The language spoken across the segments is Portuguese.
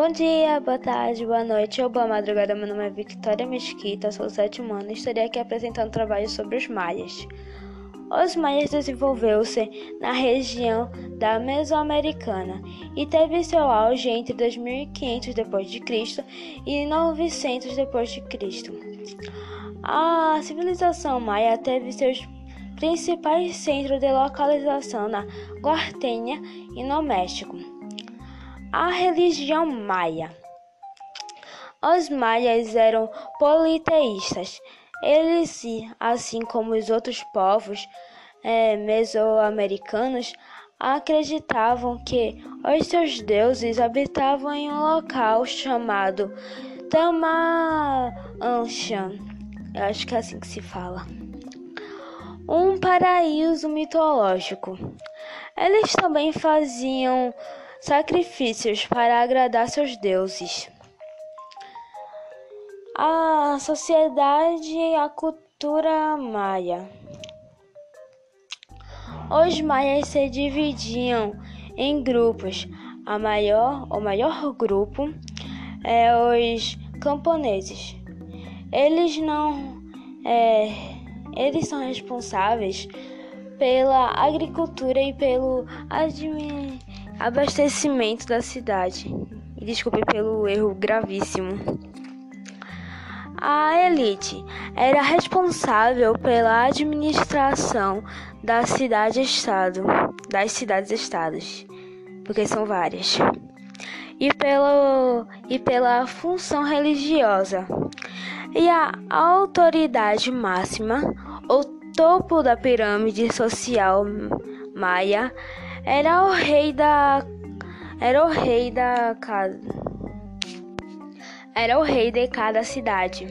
Bom dia, boa tarde, boa noite ou boa madrugada. Meu nome é Victoria Mesquita, sou sétimo ano e estarei aqui apresentando um trabalho sobre os maias. Os maias desenvolveu-se na região da Mesoamericana e teve seu auge entre 2500 d.C. e 900 d.C. A civilização maia teve seus principais centros de localização na Guartênia e no México. A religião maia. Os maias eram politeístas. Eles, assim como os outros povos é, mesoamericanos, acreditavam que os seus deuses habitavam em um local chamado Tamaanshan. Acho que é assim que se fala. Um paraíso mitológico. Eles também faziam sacrifícios para agradar seus deuses. A sociedade e a cultura maia. Os maias se dividiam em grupos. A maior, o maior grupo é os camponeses. Eles não, é, eles são responsáveis pela agricultura e pelo administração abastecimento da cidade. Desculpe pelo erro gravíssimo. A elite era responsável pela administração da cidade-estado, das cidades-estados, porque são várias, e, pelo, e pela função religiosa. E a autoridade máxima, o topo da pirâmide social maia, era o rei da era o rei da casa era o rei de cada cidade.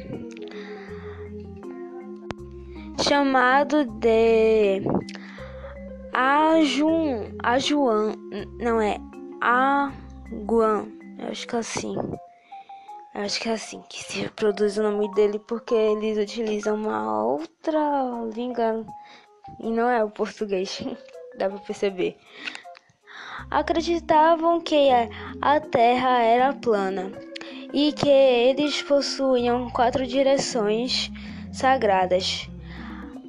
Chamado de Ajun Ajuan não é Aguan eu acho que é assim. Eu acho que é assim que se produz o nome dele porque eles utilizam uma outra língua e não é o português dá para perceber. Acreditavam que a Terra era plana e que eles possuíam quatro direções sagradas,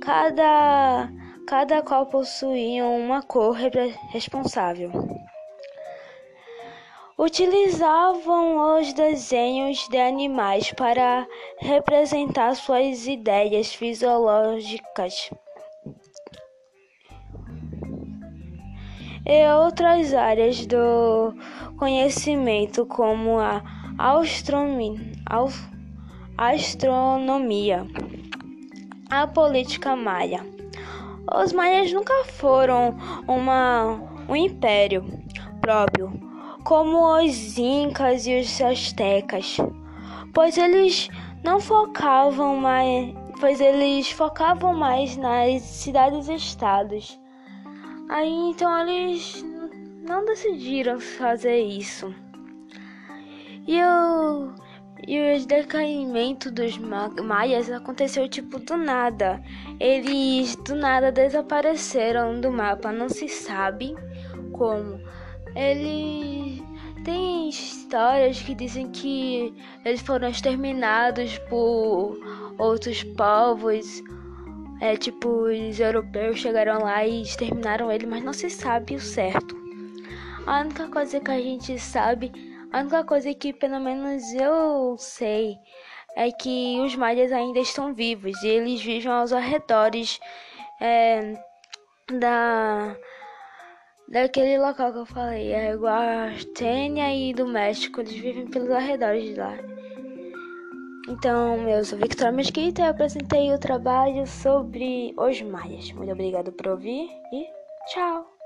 cada, cada qual possuía uma cor responsável. Utilizavam os desenhos de animais para representar suas ideias fisiológicas. E outras áreas do conhecimento, como a astronomia, a política maia. Os maias nunca foram uma, um império próprio, como os incas e os astecas, pois eles não focavam mais, pois eles focavam mais nas cidades-estados Aí então eles não decidiram fazer isso. E o, e o decaimento dos maias aconteceu tipo do nada. Eles do nada desapareceram do mapa, não se sabe como. Ele tem histórias que dizem que eles foram exterminados por outros povos é, tipo, os europeus chegaram lá e exterminaram ele, mas não se sabe o certo. A única coisa que a gente sabe, a única coisa que pelo menos eu sei, é que os maias ainda estão vivos e eles vivem aos arredores é, da daquele local que eu falei, é Guartênia e do México, eles vivem pelos arredores de lá. Então, eu sou Victoria Mesquita e apresentei o trabalho sobre os maias. Muito obrigado por ouvir e tchau!